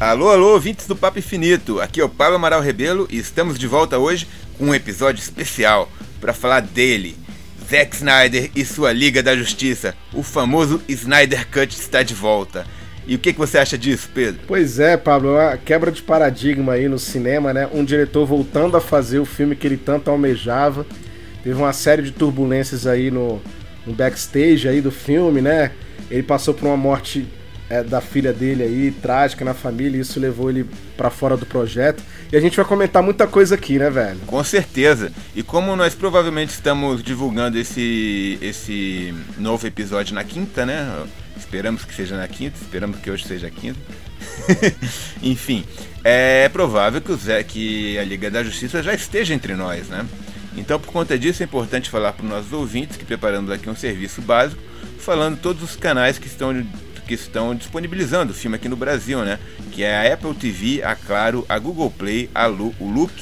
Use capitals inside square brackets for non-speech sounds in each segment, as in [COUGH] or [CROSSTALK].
Alô, alô, ouvintes do Papo Infinito. Aqui é o Pablo Amaral Rebelo e estamos de volta hoje com um episódio especial para falar dele, Zack Snyder e sua Liga da Justiça. O famoso Snyder Cut está de volta. E o que, que você acha disso, Pedro? Pois é, Pablo, uma quebra de paradigma aí no cinema, né? Um diretor voltando a fazer o filme que ele tanto almejava. Teve uma série de turbulências aí no, no backstage aí do filme, né? Ele passou por uma morte é, da filha dele aí, trágica na família, e isso levou ele para fora do projeto. E a gente vai comentar muita coisa aqui, né, velho? Com certeza. E como nós provavelmente estamos divulgando esse, esse novo episódio na quinta, né? Esperamos que seja na quinta, esperamos que hoje seja quinta. [LAUGHS] Enfim, é provável que, o Zé, que a Liga da Justiça já esteja entre nós, né? Então, por conta disso, é importante falar para os nossos ouvintes que preparamos aqui um serviço básico, falando todos os canais que estão que estão disponibilizando o filme aqui no Brasil, né? Que é a Apple TV, a Claro, a Google Play, a Lu, o Look,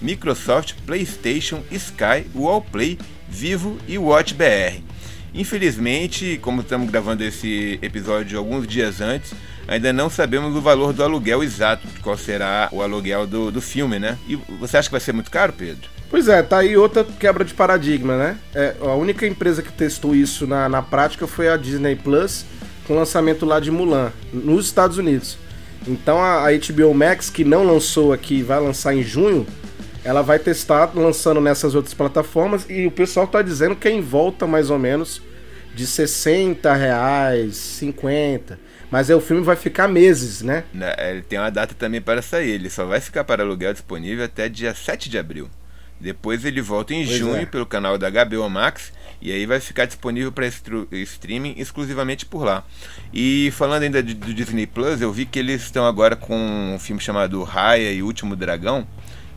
Microsoft, PlayStation, Sky, o Allplay, Vivo e Watch BR. Infelizmente, como estamos gravando esse episódio alguns dias antes, ainda não sabemos o valor do aluguel exato, qual será o aluguel do, do filme, né? E você acha que vai ser muito caro, Pedro? Pois é, tá aí outra quebra de paradigma, né? É, a única empresa que testou isso na, na prática foi a Disney Plus, com o lançamento lá de Mulan, nos Estados Unidos. Então a, HBO Max, que não lançou aqui vai lançar em junho, ela vai testar lançando nessas outras plataformas e o pessoal tá dizendo que é em volta mais ou menos de 60 reais, 50. Mas aí o filme vai ficar meses, né? né? Ele tem uma data também para sair. Ele só vai ficar para aluguel disponível até dia 7 de abril. Depois ele volta em pois junho é. pelo canal da HBO Max e aí vai ficar disponível para streaming exclusivamente por lá. E falando ainda do Disney Plus, eu vi que eles estão agora com um filme chamado Raya e Último Dragão,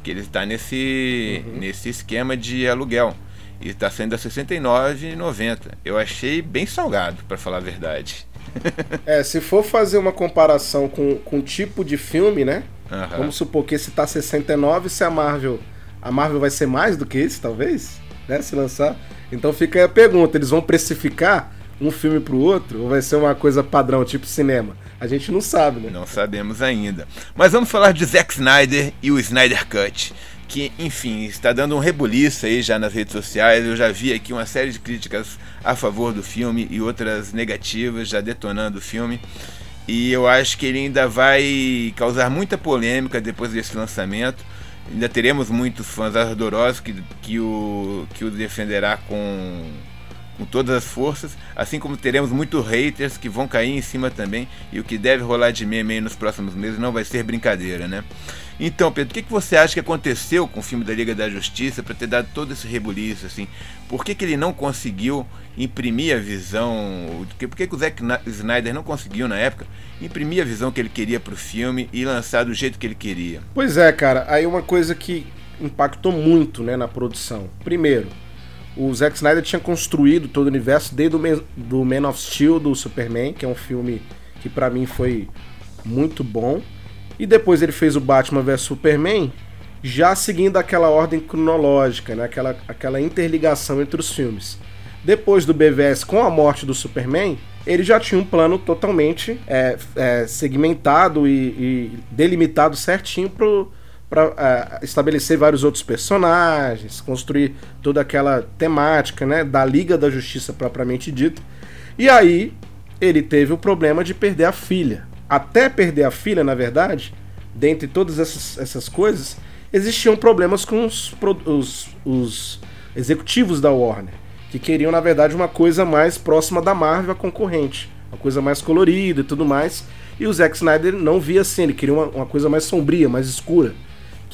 que ele está nesse, uhum. nesse esquema de aluguel. E está sendo a R$ 69,90. Eu achei bem salgado, para falar a verdade. [LAUGHS] é, se for fazer uma comparação com, com o tipo de filme, né? Uhum. Vamos supor que esse tá 69, se a Marvel. A Marvel vai ser mais do que esse, talvez? Né? Se lançar. Então fica aí a pergunta: eles vão precificar um filme pro outro ou vai ser uma coisa padrão, tipo cinema? A gente não sabe, né? Não sabemos ainda. Mas vamos falar de Zack Snyder e o Snyder Cut. Que, enfim, está dando um rebuliço aí já nas redes sociais. Eu já vi aqui uma série de críticas a favor do filme e outras negativas, já detonando o filme. E eu acho que ele ainda vai causar muita polêmica depois desse lançamento ainda teremos muitos fãs ardorosos que, que, o, que o defenderá com, com todas as forças, assim como teremos muitos haters que vão cair em cima também, e o que deve rolar de meme aí nos próximos meses não vai ser brincadeira, né? Então, Pedro, o que, que você acha que aconteceu com o filme da Liga da Justiça para ter dado todo esse rebuliço, assim? Por que, que ele não conseguiu imprimir a visão... Por que, que o Zack Snyder não conseguiu, na época, imprimir a visão que ele queria para o filme e lançar do jeito que ele queria? Pois é, cara. Aí uma coisa que impactou muito né, na produção. Primeiro, o Zack Snyder tinha construído todo o universo desde o Man, do Man of Steel, do Superman, que é um filme que para mim foi muito bom. E depois ele fez o Batman vs Superman, já seguindo aquela ordem cronológica, né? aquela, aquela interligação entre os filmes. Depois do BVS com a morte do Superman, ele já tinha um plano totalmente é, é, segmentado e, e, delimitado certinho para é, estabelecer vários outros personagens, construir toda aquela temática né, da Liga da Justiça propriamente dita. E aí ele teve o problema de perder a filha até perder a filha, na verdade, dentre todas essas, essas coisas, existiam problemas com os, os, os executivos da Warner, que queriam, na verdade, uma coisa mais próxima da Marvel, a concorrente, uma coisa mais colorida e tudo mais. E o Zack Snyder não via assim, ele queria uma, uma coisa mais sombria, mais escura,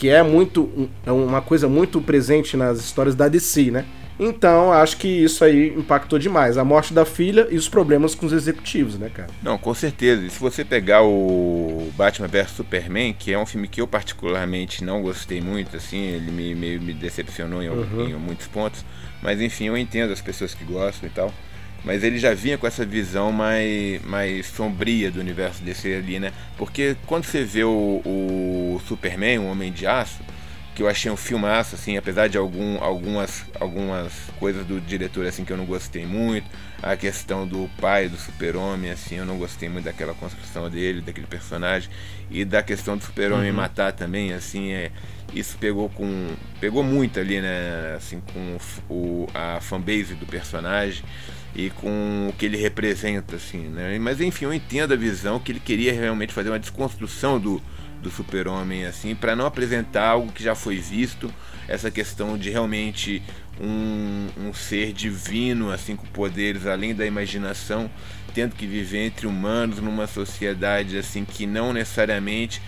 que é muito é uma coisa muito presente nas histórias da DC, né? Então, acho que isso aí impactou demais. A morte da filha e os problemas com os executivos, né, cara? Não, com certeza. E se você pegar o Batman vs Superman, que é um filme que eu particularmente não gostei muito, assim, ele me, meio me decepcionou em, uhum. em muitos pontos. Mas enfim, eu entendo as pessoas que gostam e tal. Mas ele já vinha com essa visão mais, mais sombria do universo DC ali, né? Porque quando você vê o, o Superman, o Homem de Aço, que eu achei um filmaço, assim, apesar de algum, algumas, algumas coisas do diretor assim que eu não gostei muito. A questão do pai do super-homem, assim, eu não gostei muito daquela construção dele, daquele personagem. E da questão do super-homem uhum. matar também, assim, é, isso pegou com. pegou muito ali, né? Assim, com o, a fanbase do personagem e com o que ele representa, assim, né? Mas enfim, eu entendo a visão que ele queria realmente fazer uma desconstrução do do super-homem, assim, para não apresentar algo que já foi visto, essa questão de realmente um, um ser divino, assim, com poderes além da imaginação, tendo que viver entre humanos numa sociedade, assim, que não necessariamente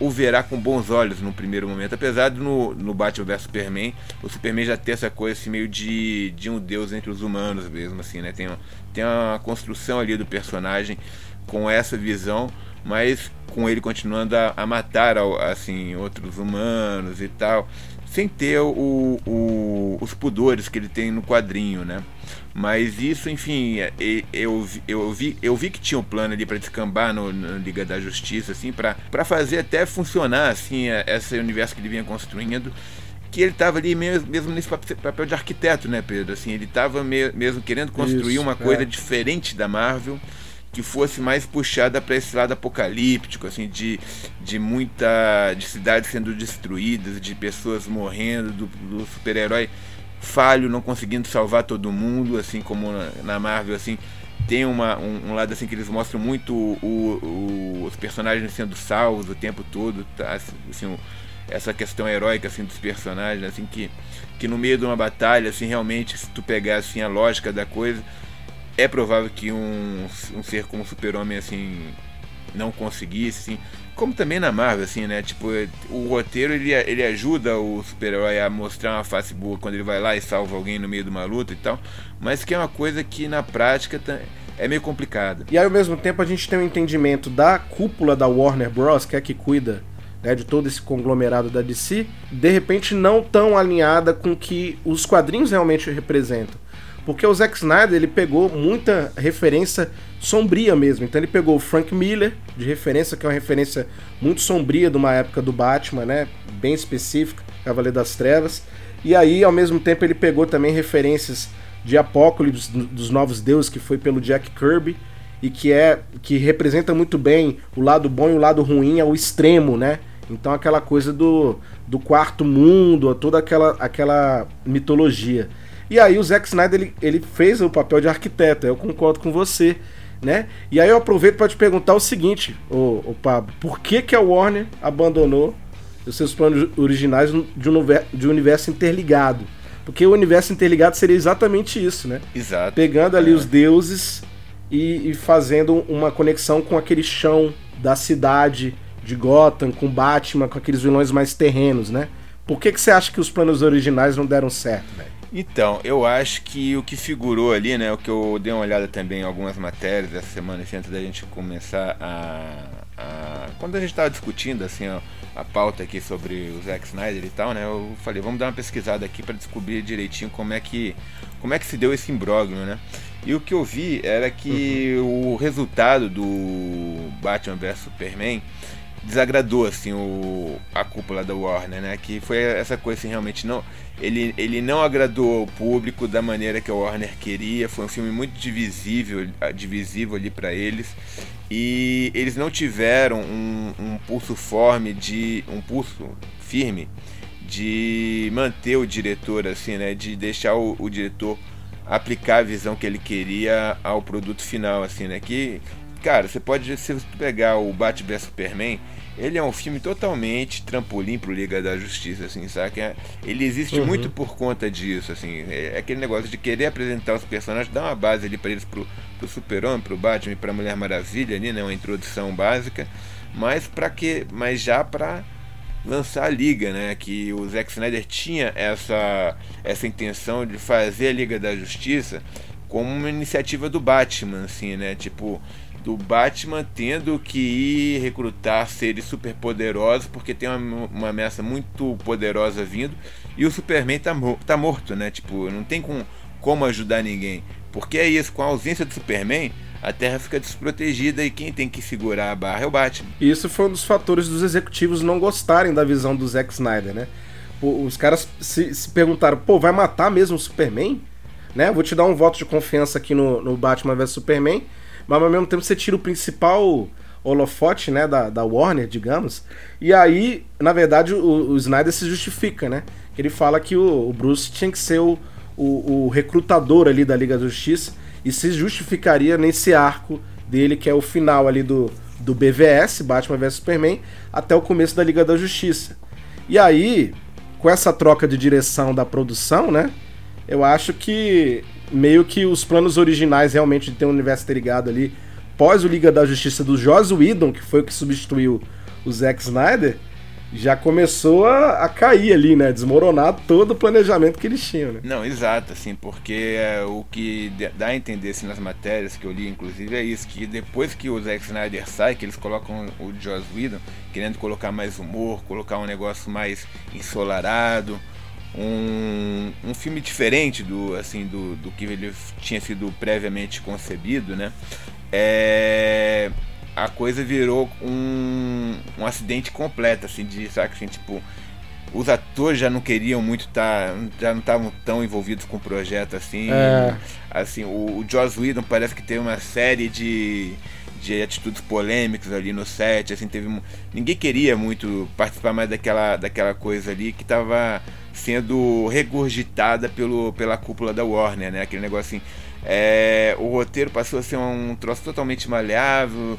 o, verá com bons olhos no primeiro momento, apesar de no, no Batman vs Superman, o Superman já ter essa coisa assim, meio de, de um deus entre os humanos mesmo, assim, né? Tem, tem uma construção ali do personagem com essa visão, mas com ele continuando a, a matar assim outros humanos e tal, sem ter o, o, os pudores que ele tem no quadrinho, né? Mas isso, enfim, é, eu, eu, vi, eu vi que tinha um plano ali para descambar no, no, Liga da Justiça, assim, para fazer até funcionar assim é, esse universo que ele vinha construindo que ele estava ali mesmo, mesmo nesse papel de arquiteto, né, Pedro? Assim, ele estava me, mesmo querendo construir Isso, uma coisa é. diferente da Marvel que fosse mais puxada para esse lado apocalíptico, assim, de, de muita. de cidades sendo destruídas, de pessoas morrendo, do, do super-herói falho, não conseguindo salvar todo mundo, assim como na, Marvel, assim. Tem uma, um, um, lado assim que eles mostram muito o, o, os personagens sendo salvos o tempo todo, tá? Assim, essa questão heróica assim dos personagens, assim que, que no meio de uma batalha, assim realmente se tu pegar assim a lógica da coisa, é provável que um, um ser como Super-Homem assim não conseguisse, assim, como também na Marvel, assim, né? Tipo, o roteiro ele, ele ajuda o super-herói a mostrar uma face boa quando ele vai lá e salva alguém no meio de uma luta e tal, mas que é uma coisa que na prática é meio complicada. E aí, ao mesmo tempo, a gente tem um entendimento da cúpula da Warner Bros., que é que cuida né, de todo esse conglomerado da DC, de repente não tão alinhada com o que os quadrinhos realmente representam. Porque o Zack Snyder ele pegou muita referência sombria mesmo. Então ele pegou o Frank Miller, de referência, que é uma referência muito sombria de uma época do Batman, né? Bem específica, Cavaleiro das Trevas. E aí, ao mesmo tempo, ele pegou também referências de Apocalipse dos Novos Deuses, que foi pelo Jack Kirby, e que é que representa muito bem o lado bom e o lado ruim ao extremo, né? Então aquela coisa do, do quarto mundo, toda aquela, aquela mitologia. E aí o Zack Snyder ele, ele fez o papel de arquiteto, eu concordo com você, né? E aí eu aproveito para te perguntar o seguinte, ô, ô Pablo, por que que a Warner abandonou os seus planos originais de um, de um universo interligado? Porque o universo interligado seria exatamente isso, né? Exato. Pegando ali é. os deuses e, e fazendo uma conexão com aquele chão da cidade de Gotham, com Batman, com aqueles vilões mais terrenos, né? Por que, que você acha que os planos originais não deram certo, velho? Então, eu acho que o que figurou ali, né, o que eu dei uma olhada também em algumas matérias essa semana, assim, antes da gente começar a, a quando a gente estava discutindo assim a, a, pauta aqui sobre o Zack Snyder e tal, né, eu falei, vamos dar uma pesquisada aqui para descobrir direitinho como é que como é que se deu esse imbróglio, né? E o que eu vi era que uhum. o resultado do Batman vs Superman desagradou assim o a cúpula da Warner, né? Que foi essa coisa assim, realmente não ele, ele não agradou o público da maneira que a Warner queria. Foi um filme muito divisível, divisível ali para eles. E eles não tiveram um, um pulso forme de um pulso firme de manter o diretor assim, né? De deixar o, o diretor aplicar a visão que ele queria ao produto final, assim, né? Que cara, você pode se você pegar o Batman Superman ele é um filme totalmente trampolim pro Liga da Justiça, assim, sabe? É, ele existe uhum. muito por conta disso, assim. É, é aquele negócio de querer apresentar os personagens, dar uma base ali para eles pro, pro Super-Homem, pro Batman e pra Mulher Maravilha ali, né? Uma introdução básica. Mas para que. Mas já pra lançar a liga, né? Que o Zack Snyder tinha essa, essa intenção de fazer a Liga da Justiça como uma iniciativa do Batman, assim, né? Tipo, do Batman tendo que ir recrutar seres superpoderosos porque tem uma, uma ameaça muito poderosa vindo e o Superman tá, tá morto, né? Tipo, não tem com, como ajudar ninguém. Porque é isso, com a ausência do Superman, a Terra fica desprotegida e quem tem que segurar a barra é o Batman. Isso foi um dos fatores dos executivos não gostarem da visão do Zack Snyder, né? Os caras se, se perguntaram, pô, vai matar mesmo o Superman? Né? Vou te dar um voto de confiança aqui no, no Batman vs Superman, mas ao mesmo tempo você tira o principal holofote, né, da, da Warner, digamos. E aí, na verdade, o, o Snyder se justifica, né? Ele fala que o, o Bruce tinha que ser o, o, o, recrutador ali da Liga da Justiça e se justificaria nesse arco dele, que é o final ali do, do BVS, Batman vs Superman, até o começo da Liga da Justiça. E aí, com essa troca de direção da produção, né? Eu acho que meio que os planos originais realmente de ter um universo interligado ali, pós o Liga da Justiça do Joss Whedon, que foi o que substituiu o Zack Snyder, já começou a, a, cair ali, né? Desmoronar todo o planejamento que eles tinham, né? Não, exato, assim, porque é, o que dá a entender assim, nas matérias que eu li, inclusive, é isso, que depois que o Zack Snyder sai, que eles colocam o Joss Whedon, querendo colocar mais humor, colocar um negócio mais ensolarado, um, um filme diferente do, assim, do, do que ele tinha sido previamente concebido, né? É, a coisa virou um, um acidente completo, assim, de, sabe, assim, tipo, os atores já não queriam muito estar, tá, já não estavam tão envolvidos com o projeto, assim, é. assim, o, o Joss Whedon parece que teve uma série de, de atitudes polêmicas ali no set, assim, teve, ninguém queria muito participar mais daquela, daquela coisa ali que estava sendo regurgitada pelo, pela cúpula da Warner, né, aquele negócio assim, é, o roteiro passou a ser um troço totalmente maleável,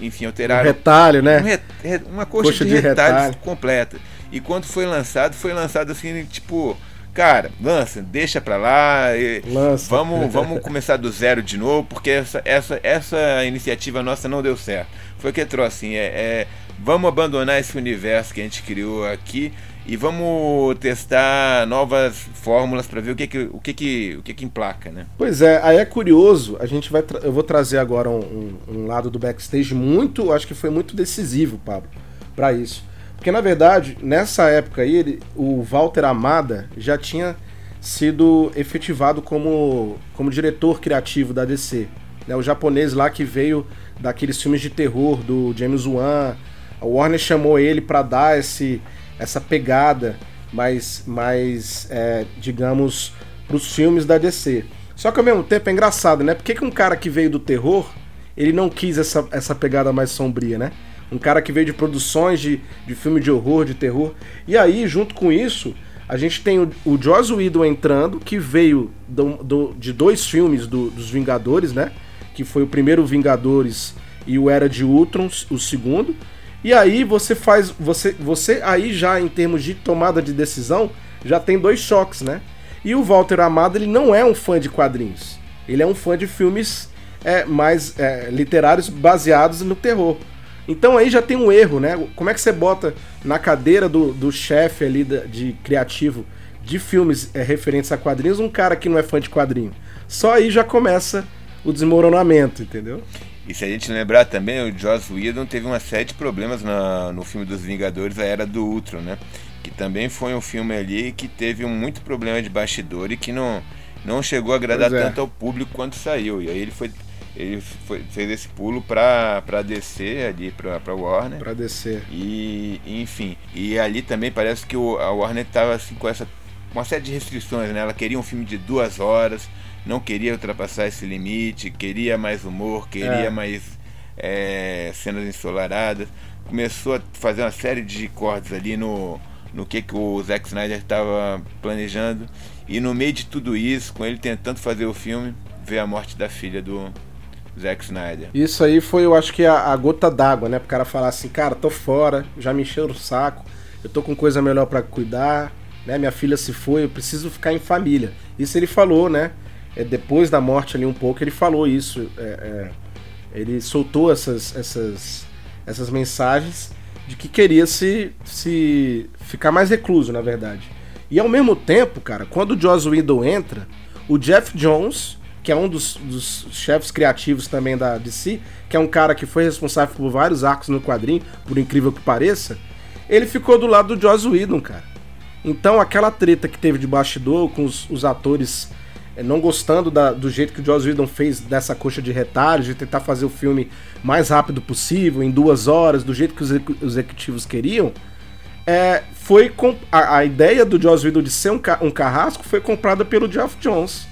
enfim, alteraram. Um retalho, né? Um re, uma coxa, coxa de, de retalhos retalho. completa. E quando foi lançado, foi lançado assim, tipo, cara, lança, deixa pra lá, lança. vamos, [LAUGHS] vamos começar do zero de novo, porque essa, essa, essa iniciativa nossa não deu certo. Foi o que trouxe assim, é, é, vamos abandonar esse universo que a gente criou aqui e vamos testar novas fórmulas para ver o que que, o que que o que que emplaca, né? Pois é, aí é curioso. A gente vai, eu vou trazer agora um, um, lado do backstage muito, acho que foi muito decisivo, Pablo, para isso. Porque na verdade nessa época aí ele, o Walter Amada já tinha sido efetivado como como diretor criativo da DC, né? O japonês lá que veio daqueles filmes de terror do James Wan. A Warner chamou ele para dar esse essa pegada mais, mais é, digamos, para os filmes da DC. Só que ao mesmo tempo é engraçado, né? Por que, que um cara que veio do terror, ele não quis essa, essa pegada mais sombria, né? Um cara que veio de produções de, de filme de horror, de terror. E aí, junto com isso, a gente tem o, o Joss Whedon entrando, que veio do, do, de dois filmes do, dos Vingadores, né? Que foi o primeiro Vingadores e o Era de Ultron, o segundo. E aí você faz. Você, você aí já em termos de tomada de decisão, já tem dois choques, né? E o Walter Amado ele não é um fã de quadrinhos. Ele é um fã de filmes é, mais é, literários baseados no terror. Então aí já tem um erro, né? Como é que você bota na cadeira do, do chefe ali de, de, criativo de filmes é, referentes a quadrinhos um cara que não é fã de quadrinho? Só aí já começa o desmoronamento, entendeu? E se a gente lembrar também, o Joss Whedon teve uma série de problemas na, no filme dos Vingadores, a Era do Ultron, né? Que também foi um filme ali que teve muito problema de bastidor e que não, não chegou a agradar é. tanto ao público quanto saiu. E aí ele foi ele foi, fez esse pulo para descer ali para Warner. Para descer. E, enfim, e ali também parece que o, a Warner estava assim com essa uma série de restrições, né? Ela queria um filme de duas horas, não queria ultrapassar esse limite, queria mais humor, queria é. mais é, cenas ensolaradas. Começou a fazer uma série de cortes ali no, no que, que o Zack Snyder estava planejando. E no meio de tudo isso, com ele tentando fazer o filme, veio a morte da filha do Zack Snyder. Isso aí foi, eu acho que a, a gota d'água, né? Pro cara falar assim, cara, tô fora, já me encheu o saco, eu tô com coisa melhor para cuidar, né? Minha filha se foi, eu preciso ficar em família. Isso ele falou, né? É, depois da morte ali um pouco, ele falou isso. É, é, ele soltou essas, essas, essas mensagens de que queria se, se ficar mais recluso, na verdade. E ao mesmo tempo, cara, quando o Joss Whedon entra, o Jeff Jones, que é um dos, dos chefes criativos também da DC, que é um cara que foi responsável por vários arcos no quadrinho, por incrível que pareça, ele ficou do lado do Joss Whedon, cara. Então aquela treta que teve de bastidor com os, os atores não gostando da, do jeito que o Joss Whedon fez dessa coxa de retalhos, de tentar fazer o filme mais rápido possível, em duas horas, do jeito que os executivos queriam, é, foi a, a, ideia do Joss Whedon de ser um, um carrasco foi comprada pelo Geoff Jones.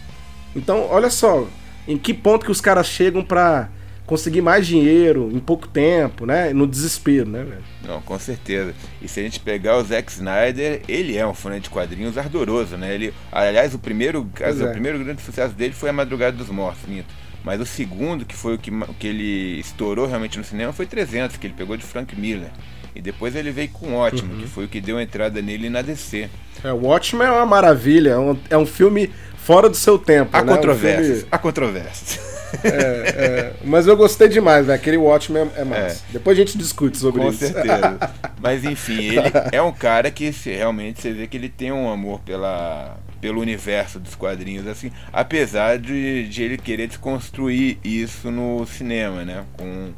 Então, olha só, em que ponto que os caras chegam para conseguir mais dinheiro em pouco tempo, né? No desespero, né, velho? Não, com certeza. E se a gente pegar o Zack Snyder, ele é um fã de quadrinhos ardoroso, né? Ele, aliás, o primeiro, é. o primeiro grande sucesso dele foi A Madrugada dos Mortos, minto. Mas o segundo, que foi o que, que ele estourou realmente no cinema, foi 300, que ele pegou de Frank Miller. E depois ele veio com Ótimo, uhum. que foi o que deu entrada nele na DC. É, o Ótimo é uma maravilha, é um, é um filme fora do seu tempo. Há né? controvérsias. Um filme... Há controvérsias. É, é, mas eu gostei demais, velho. Aquele Watchmen é, massa. É. Depois a gente discute sobre Com isso. Com certeza. [LAUGHS] mas enfim, ele é um cara que realmente você vê que ele tem um amor pela, pelo universo dos quadrinhos, assim, apesar de, de ele querer desconstruir isso no cinema, né? Com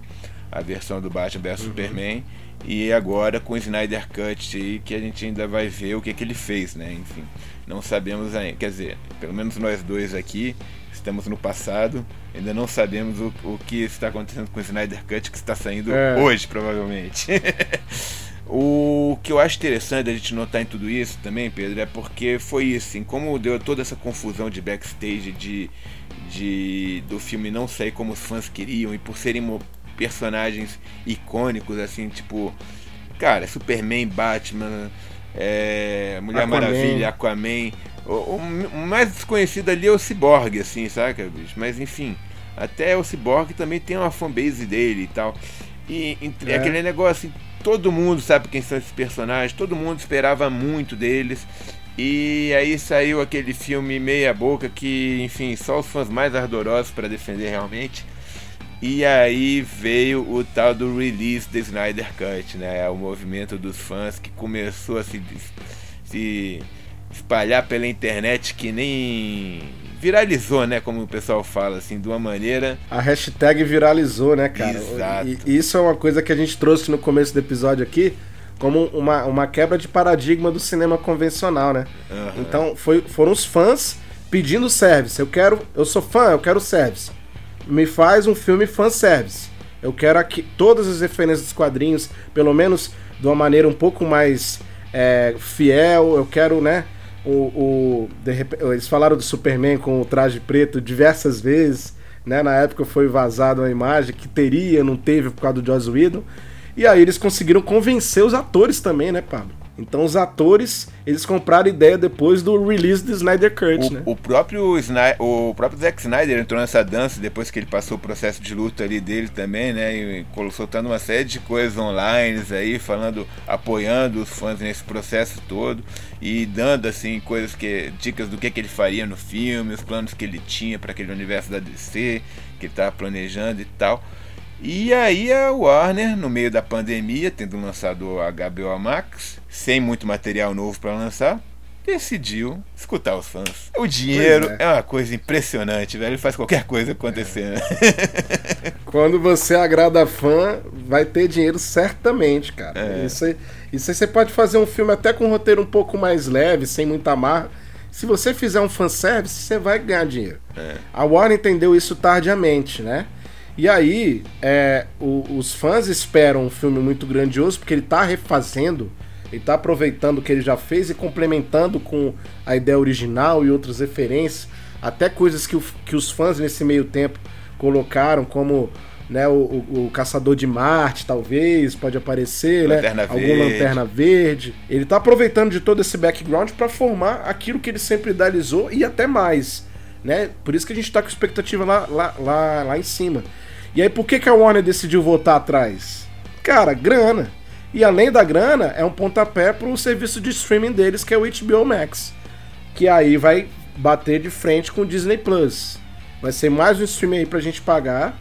a versão do Batman vs uhum. Superman e agora com o Snyder Cut aí, que a gente ainda vai ver o que, que ele fez, né? Enfim, não sabemos ainda, quer dizer, pelo menos nós dois aqui estamos no passado, ainda não sabemos o, o que está acontecendo com o Snyder Cut que está saindo é. hoje, provavelmente. [LAUGHS] o que eu acho interessante a gente notar em tudo isso também, Pedro, é porque foi isso, assim, como deu toda essa confusão de backstage de, de do filme não sair como os fãs queriam e por serem personagens icônicos, assim, tipo, cara, Superman, Batman, é, Mulher Aquaman. Maravilha, Aquaman. O, o, mais desconhecido ali é o Cyborg, assim, saca, bicho? Mas enfim, até o Cyborg também tem uma fanbase dele e tal. E, e é. aquele negócio assim, todo mundo sabe quem são esses personagens, todo mundo esperava muito deles. E aí saiu aquele filme meia boca que, enfim, só os fãs mais ardorosos para defender realmente. E aí veio o tal do release do Snyder Cut, né? O movimento dos fãs que começou a se, se espalhar pela internet que nem viralizou, né? Como o pessoal fala, assim, de uma maneira. A hashtag viralizou, né, cara? Exato. E isso é uma coisa que a gente trouxe no começo do episódio aqui, como uma, uma quebra de paradigma do cinema convencional, né? Uhum. Então foi, foram os fãs pedindo service. Eu quero, eu sou fã, eu quero service. Me faz um filme fanservice. Eu quero aqui todas as referências dos quadrinhos, pelo menos de uma maneira um pouco mais é, fiel. Eu quero, né? O, o eles falaram do Superman com o traje preto diversas vezes. Né? Na época foi vazada uma imagem que teria, não teve por causa do Joss Whedon. E aí eles conseguiram convencer os atores também, né, Pablo? Então os atores, eles compraram ideia depois do release do Snyder Cut, o, né? O próprio, Snyder, o próprio Zack Snyder entrou nessa dança depois que ele passou o processo de luta ali dele também, né? E soltando uma série de coisas online aí, falando, apoiando os fãs nesse processo todo e dando assim coisas que dicas do que, que ele faria no filme, os planos que ele tinha para aquele universo da DC, que ele estava planejando e tal. E aí a Warner, no meio da pandemia, tendo lançado a HBO Max, sem muito material novo para lançar, decidiu escutar os fãs. O dinheiro é. é. uma coisa impressionante, velho. Ele faz qualquer coisa acontecer. É. [LAUGHS] Quando você agrada fã, vai ter dinheiro certamente, cara. É. Isso, aí, isso aí você pode fazer um filme até com um roteiro um pouco mais leve, sem muita amarra. Se você fizer um fanservice, você vai ganhar dinheiro. É. A Warner entendeu isso tardiamente, né? E aí, é, o, os fãs esperam um filme muito grandioso, porque ele está refazendo, ele está aproveitando o que ele já fez e complementando com a ideia original e outras referências, até coisas que, o, que os fãs nesse meio tempo colocaram, como né, o, o, o, Caçador de Marte, talvez, pode aparecer, né, lanterna né? Algum Lanterna Verde. Ele está aproveitando de todo esse background para formar aquilo que ele sempre idealizou e até mais. Né? Por isso que a gente está com expectativa lá, lá, lá, lá em cima. E aí, por que, que a Warner decidiu voltar atrás? Cara, grana. E além da grana, é um pontapé pro serviço de streaming deles, que é o HBO Max. Que aí vai bater de frente com o Disney Plus. Vai ser mais um streaming aí pra gente pagar.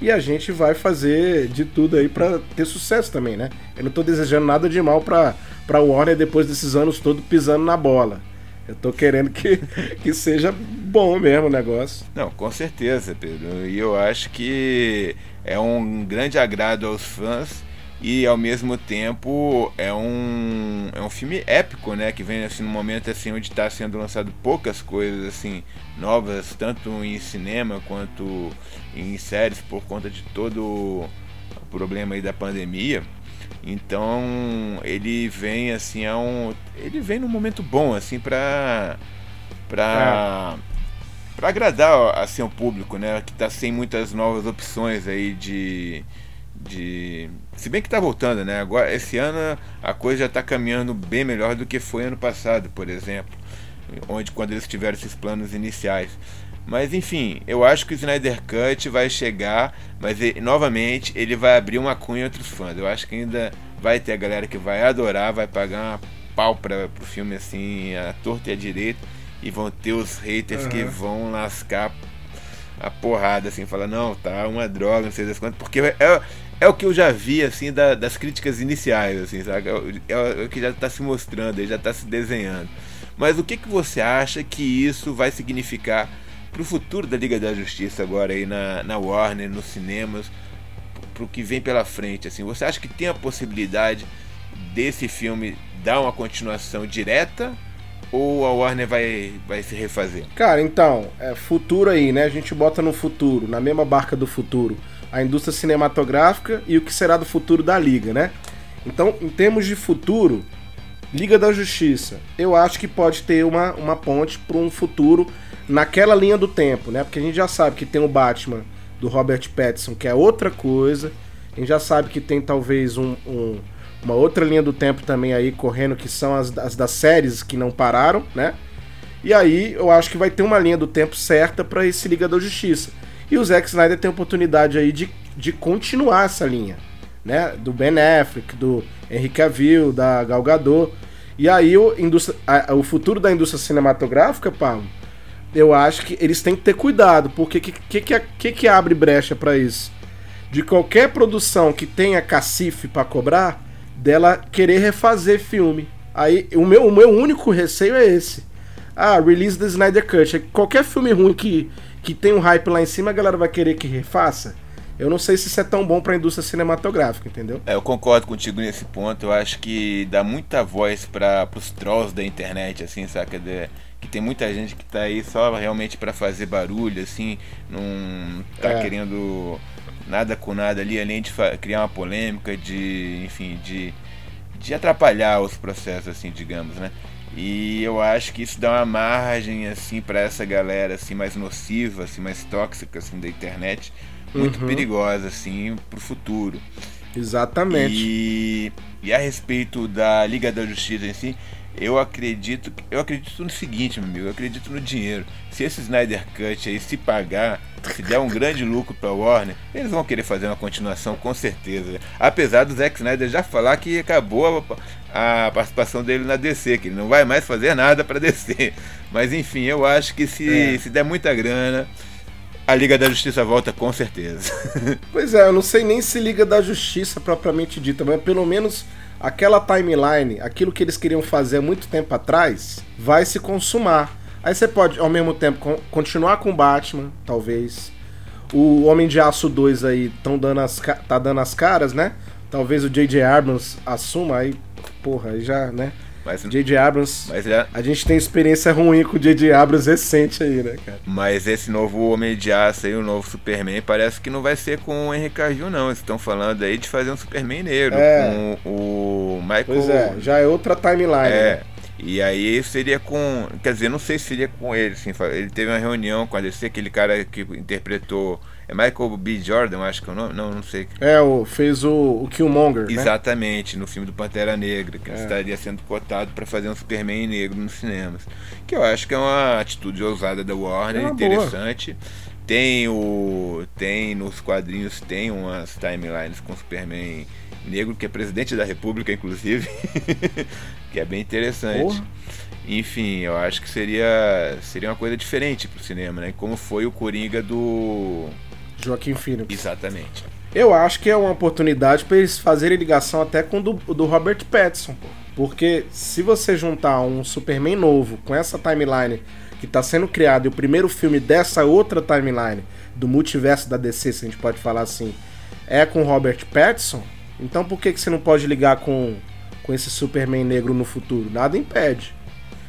E a gente vai fazer de tudo aí pra ter sucesso também, né? Eu não tô desejando nada de mal pra, pra Warner depois desses anos todos pisando na bola. Eu tô querendo que, [LAUGHS] que seja bom mesmo o negócio. Não, com certeza, Pedro. E eu acho que é um grande agrado aos fãs, e ao mesmo tempo é um, é um filme épico, né? Que vem assim num momento assim onde está sendo lançado poucas coisas assim novas, tanto em cinema quanto em séries por conta de todo o problema aí da pandemia. Então ele vem assim a um, ele vem num momento bom assim para para é para agradar assim o público, né, que está sem muitas novas opções aí de de se bem que está voltando, né? Agora esse ano a coisa já está caminhando bem melhor do que foi ano passado, por exemplo, onde quando eles tiveram esses planos iniciais. Mas enfim, eu acho que o Snyder Cut vai chegar, mas ele, novamente ele vai abrir uma cunha entre os fãs. Eu acho que ainda vai ter a galera que vai adorar, vai pagar uma pau para o filme assim, a torta e a direita e vão ter os haters uhum. que vão lascar a porrada, assim, falar, não, tá uma droga, não sei das quantas, porque é, é o que eu já vi, assim, da, das críticas iniciais, assim, sabe? É, é, é, o que já está se mostrando, já está se desenhando. Mas o que, que você acha que isso vai significar para o futuro da Liga da Justiça agora aí na, na Warner, nos cinemas, para o que vem pela frente, assim? Você acha que tem a possibilidade desse filme dar uma continuação direta ou a Warner vai, vai se refazer? Cara, então, é futuro aí, né? A gente bota no futuro, na mesma barca do futuro, a indústria cinematográfica e o que será do futuro da Liga, né? Então, em termos de futuro, Liga da Justiça, eu acho que pode ter uma, uma ponte para um futuro naquela linha do tempo, né? Porque a gente já sabe que tem o Batman do Robert Pattinson, que é outra coisa. A gente já sabe que tem talvez um, um uma outra linha do tempo também aí correndo, que são as, as das séries que não pararam, né? E aí eu acho que vai ter uma linha do tempo certa para esse Liga da Justiça. E o Zack Snyder tem a oportunidade aí de, de continuar essa linha, né? Do Ben Affleck, do Henry Cavill, da Gal Gadot. E aí o, a, o futuro da indústria cinematográfica, Paulo, eu acho que eles têm que ter cuidado, porque que que, que, que, que abre brecha para isso? De qualquer produção que tenha cacife para cobrar, dela querer refazer filme. Aí o meu, o meu único receio é esse. Ah, release da Snyder Cut. Qualquer filme ruim que, que tem um hype lá em cima, a galera vai querer que refaça. Eu não sei se isso é tão bom para a indústria cinematográfica, entendeu? É, eu concordo contigo nesse ponto. Eu acho que dá muita voz para os trolls da internet, assim, saca? De, que tem muita gente que tá aí só realmente para fazer barulho, assim, não tá é. querendo nada com nada ali, além de criar uma polêmica, de, enfim, de, de atrapalhar os processos, assim, digamos, né? E eu acho que isso dá uma margem, assim, para essa galera, assim, mais nociva, assim, mais tóxica, assim, da internet, muito uhum. perigosa, assim, pro futuro. Exatamente. E, e a respeito da Liga da Justiça em si, eu acredito, eu acredito no seguinte, meu amigo, eu acredito no dinheiro. Se esse Snyder Cut aí se pagar, se der um grande lucro para Warner, eles vão querer fazer uma continuação com certeza. Apesar do Zack Snyder já falar que acabou a, a participação dele na DC, que ele não vai mais fazer nada para DC. Mas enfim, eu acho que se, é. se der muita grana, a Liga da Justiça volta com certeza. Pois é, eu não sei nem se Liga da Justiça propriamente dita, mas pelo menos aquela timeline, aquilo que eles queriam fazer muito tempo atrás, vai se consumar. Aí você pode, ao mesmo tempo, continuar com Batman, talvez. O Homem de Aço 2 aí tão dando as, tá dando as caras, né? Talvez o J.J. Abrams assuma aí, porra, aí já, né? Mas J.J. Abrams. Mas já... A gente tem experiência ruim com o J.J. Abrams recente aí, né, cara? Mas esse novo Homem de Aço aí, o novo Superman, parece que não vai ser com o Henry Cavill, não. Eles estão falando aí de fazer um Superman negro. É. Com o Michael. Pois é, já é outra timeline. É. Né? E aí seria com. Quer dizer, não sei se seria com ele. Assim, ele teve uma reunião com a DC, aquele cara que interpretou é Michael B. Jordan, acho que é o nome. Não, não sei. É, o, fez o, o Killmonger. Né? Exatamente, né? no filme do Pantera Negra, que é. estaria sendo cotado para fazer um Superman negro nos cinemas. Que eu acho que é uma atitude ousada da Warner, é interessante. Boa. Tem o. Tem nos quadrinhos, tem umas timelines com Superman negro, que é presidente da República, inclusive. [LAUGHS] que é bem interessante. Enfim, eu acho que seria, seria uma coisa diferente pro cinema, né? Como foi o Coringa do Joaquim Phoenix. Exatamente. Eu acho que é uma oportunidade para eles fazerem ligação até com o do, do Robert Pattinson, pô. Porque se você juntar um Superman novo com essa timeline que está sendo criado e o primeiro filme dessa outra timeline do multiverso da DC, se a gente pode falar assim, é com Robert Pattinson, Então por que, que você não pode ligar com, com esse Superman negro no futuro? Nada impede.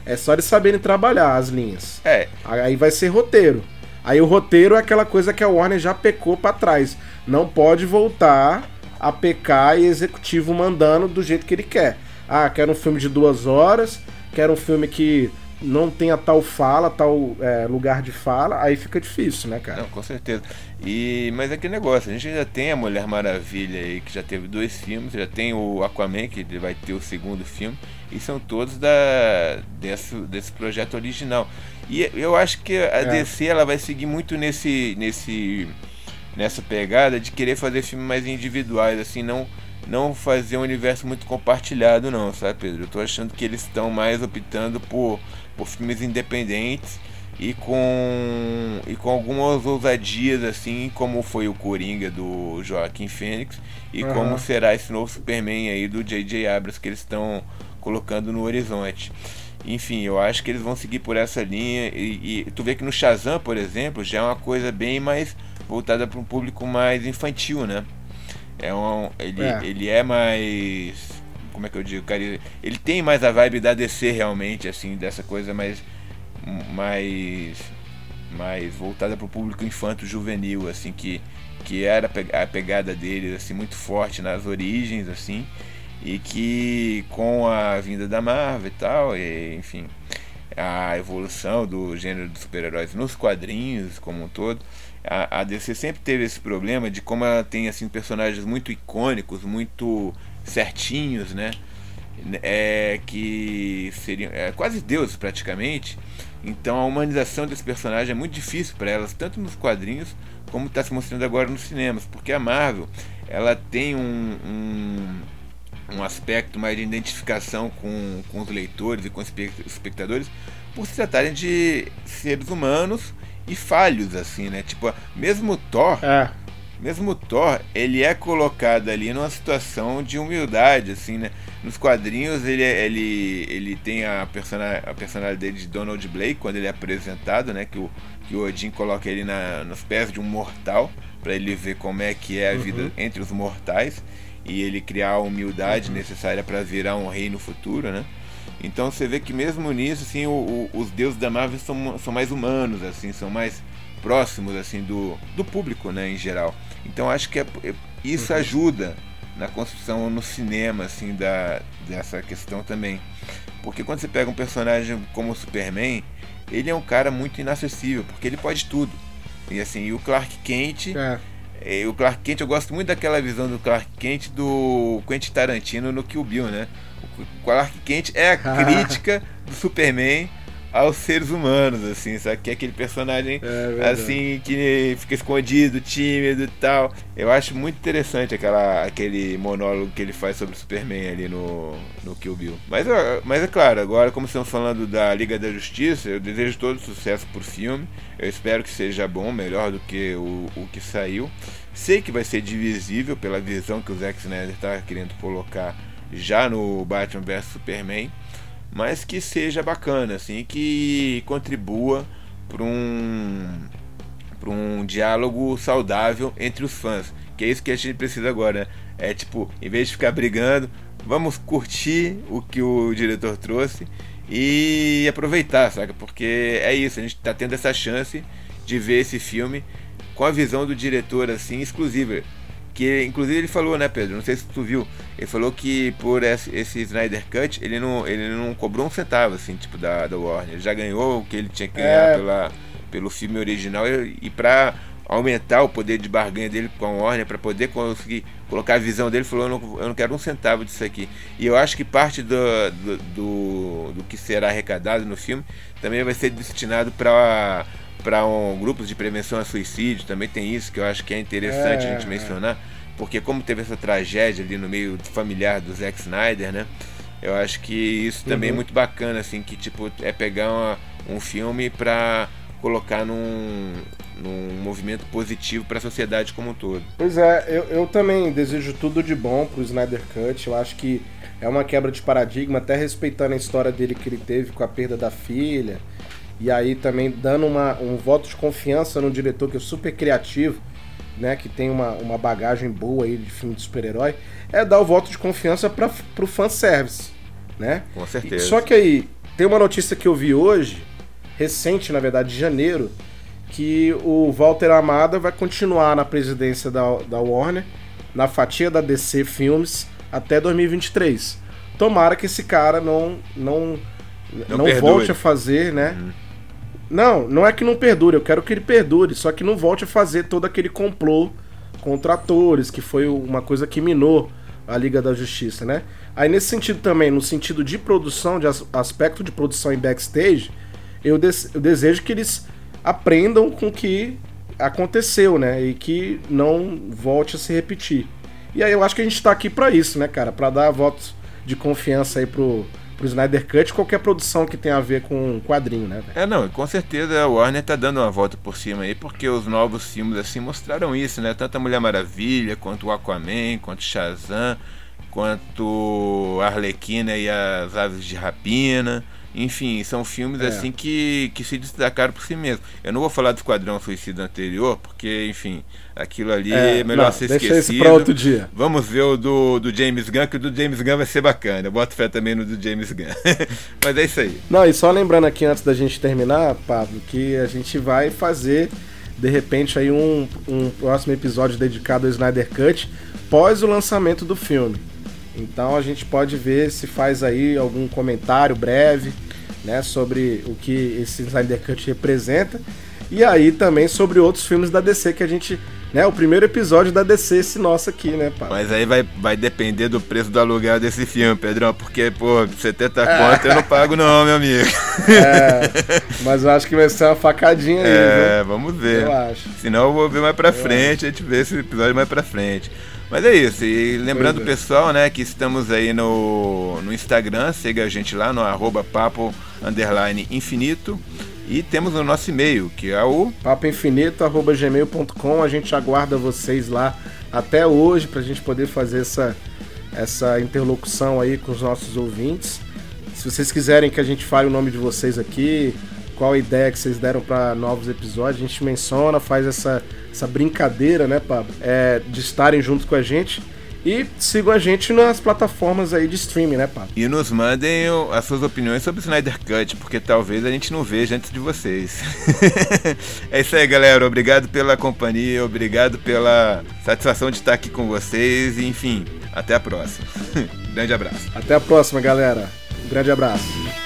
É só eles saberem trabalhar as linhas. É. Aí vai ser roteiro. Aí o roteiro é aquela coisa que a Warner já pecou para trás. Não pode voltar a pecar e executivo mandando do jeito que ele quer. Ah, quero um filme de duas horas, quero um filme que não tenha tal fala, tal é, lugar de fala, aí fica difícil, né, cara? Não, com certeza. E, mas é que negócio, a gente já tem a Mulher Maravilha aí, que já teve dois filmes, já tem o Aquaman, que vai ter o segundo filme, e são todos da, desse, desse projeto original. E eu acho que a é. DC ela vai seguir muito nesse, nesse, nessa pegada de querer fazer filmes mais individuais, assim, não não fazer um universo muito compartilhado não, sabe Pedro? Eu tô achando que eles estão mais optando por por filmes independentes e com e com algumas ousadias assim como foi o Coringa do Joaquim Fênix e uhum. como será esse novo Superman aí do J.J. Abrams que eles estão colocando no horizonte. Enfim, eu acho que eles vão seguir por essa linha e, e tu vê que no Shazam, por exemplo, já é uma coisa bem mais voltada para um público mais infantil, né? É um, ele, é. ele é mais como é que eu digo, cara, ele tem mais a vibe da DC realmente, assim, dessa coisa mais mais mais voltada para o público infanto juvenil, assim, que que era a pegada dele assim muito forte nas origens, assim, e que com a vinda da Marvel e tal, e, enfim, a evolução do gênero dos super-heróis nos quadrinhos como um todo, a, a DC sempre teve esse problema de como ela tem assim personagens muito icônicos, muito certinhos, né? É, que seriam é, quase deuses praticamente. Então a humanização desse personagem é muito difícil para elas, tanto nos quadrinhos como está se mostrando agora nos cinemas, porque a Marvel ela tem um, um, um aspecto mais de identificação com, com os leitores e com os espectadores por se tratarem de seres humanos e falhos assim, né? Tipo, mesmo Thor é mesmo Thor, ele é colocado ali numa situação de humildade, assim, né? Nos quadrinhos ele, é, ele, ele tem a, persona, a personalidade de Donald Blake quando ele é apresentado, né? Que o, que o Odin coloca ele na, nos pés de um mortal para ele ver como é que é a vida uhum. entre os mortais e ele criar a humildade uhum. necessária para virar um rei no futuro, né? Então você vê que mesmo nisso, assim, o, o, os deuses da Marvel são, são mais humanos, assim, são mais próximos assim do, do público, né, em geral. Então acho que é, é, isso uhum. ajuda na construção no cinema assim da dessa questão também. Porque quando você pega um personagem como o Superman, ele é um cara muito inacessível, porque ele pode tudo. E assim, e o Clark Kent, é. é o Clark Kent, eu gosto muito daquela visão do Clark Kent do Quentin Tarantino no Kill Bill, né? O Clark Kent é a [LAUGHS] crítica do Superman aos seres humanos, assim, sabe? Que é aquele personagem, é assim, que fica escondido, tímido e tal. Eu acho muito interessante aquela, aquele monólogo que ele faz sobre o Superman ali no, no Kill Bill. Mas, mas é claro, agora, como estamos falando da Liga da Justiça, eu desejo todo sucesso pro filme. Eu espero que seja bom, melhor do que o, o que saiu. Sei que vai ser divisível pela visão que o Zack Snyder está querendo colocar já no Batman vs Superman mas que seja bacana, assim, que contribua para um para um diálogo saudável entre os fãs, que é isso que a gente precisa agora, né? É tipo, em vez de ficar brigando, vamos curtir o que o diretor trouxe e aproveitar, saca? Porque é isso, a gente está tendo essa chance de ver esse filme com a visão do diretor assim exclusiva que inclusive ele falou, né, Pedro? Não sei se tu viu. Ele falou que por esse, Snyder Cut ele não, ele não cobrou um centavo, assim, tipo, da, da Warner. Ele já ganhou o que ele tinha que ganhar é... pela, pelo filme original e, e pra aumentar o poder de barganha dele com a Warner, para poder conseguir colocar a visão dele, falou: eu não, eu não quero um centavo disso aqui. E eu acho que parte do, do, do, do que será arrecadado no filme também vai ser destinado para para um, grupos de prevenção a suicídio, também tem isso que eu acho que é interessante é, a gente mencionar, porque como teve essa tragédia ali no meio familiar do Zack Snyder, né? Eu acho que isso também é uhum. é muito bacana, assim, que tipo, é pegar uma, um filme para colocar num, num movimento positivo para a sociedade como um todo. Pois é, eu, eu também desejo tudo de bom pro Snyder Cut. Eu acho que é uma quebra de paradigma, até respeitando a história dele que ele teve com a perda da filha e aí também dando uma, um voto de confiança no diretor que é super criativo. né, que tem uma, uma bagagem boa aí de filme de super-herói, é dar o voto de confiança para pro fanservice, né? Com certeza. Só que aí, tem uma notícia que eu vi hoje, recente, na verdade, de janeiro, que o Walter Amada vai continuar na presidência da, da Warner, na fatia da DC Filmes, até 2023. Tomara que esse cara não não não, não volte a fazer, né? Uhum. Não, não é que não perdure, eu quero que ele perdure, só que não volte a fazer todo aquele complô contra atores, que foi uma coisa que minou a Liga da Justiça, né? Aí nesse sentido também, no sentido de produção, de aspecto de produção em backstage, eu, eu desejo que eles aprendam com o que aconteceu, né? E que não volte a se repetir. E aí eu acho que a gente tá aqui para isso, né, cara? Para dar votos de confiança aí pro, pro Snyder Cut, qualquer produção que tenha a ver com quadrinho, né? É, não, com certeza a Warner tá dando uma volta por cima aí, porque os novos filmes assim mostraram isso, né? Tanto a Mulher Maravilha, quanto o Aquaman, quanto Shazam, quanto a Arlequina e as Aves de Rapina. Enfim, são filmes é. assim que, que se destacaram por si mesmos. Eu não vou falar do Esquadrão Suicida anterior, porque, enfim, aquilo ali é, é melhor não, ser deixa esquecido. Esse pra outro dia. Vamos ver o do, do James Gunn, que o do James Gunn vai ser bacana. Eu boto fé também no do James Gunn. [LAUGHS] Mas é isso aí. Não, e só lembrando aqui antes da gente terminar, Pablo, que a gente vai fazer de repente aí um, um próximo episódio dedicado ao Snyder Cut pós o lançamento do filme. Então a gente pode ver se faz aí algum comentário breve né, sobre o que esse Snyder Cut representa. E aí também sobre outros filmes da DC que a gente. Né, o primeiro episódio da DC, esse nosso aqui, né, pá? Mas aí vai, vai depender do preço do aluguel desse filme, Pedrão, porque, pô, 70 é. conto eu não pago, não, meu amigo. [LAUGHS] É, mas eu acho que vai ser uma facadinha aí. É, viu? vamos ver. Eu acho. Senão eu vou ver mais pra eu frente, acho. a gente vê esse episódio mais pra frente. Mas é isso, e lembrando, é. pessoal, né, que estamos aí no, no Instagram, siga a gente lá no arroba papo underline infinito. E temos o nosso e-mail, que é o papoinfinito.gmail.com. A gente aguarda vocês lá até hoje para a gente poder fazer essa, essa interlocução aí com os nossos ouvintes. Se vocês quiserem que a gente fale o nome de vocês aqui, qual a ideia que vocês deram para novos episódios, a gente menciona, faz essa, essa brincadeira, né, Pablo? É, de estarem juntos com a gente. E sigam a gente nas plataformas aí de streaming, né, Pablo? E nos mandem as suas opiniões sobre o Snyder Cut, porque talvez a gente não veja antes de vocês. [LAUGHS] é isso aí, galera. Obrigado pela companhia, obrigado pela satisfação de estar aqui com vocês. E, enfim, até a próxima. [LAUGHS] grande abraço. Até a próxima, galera. Um grande abraço.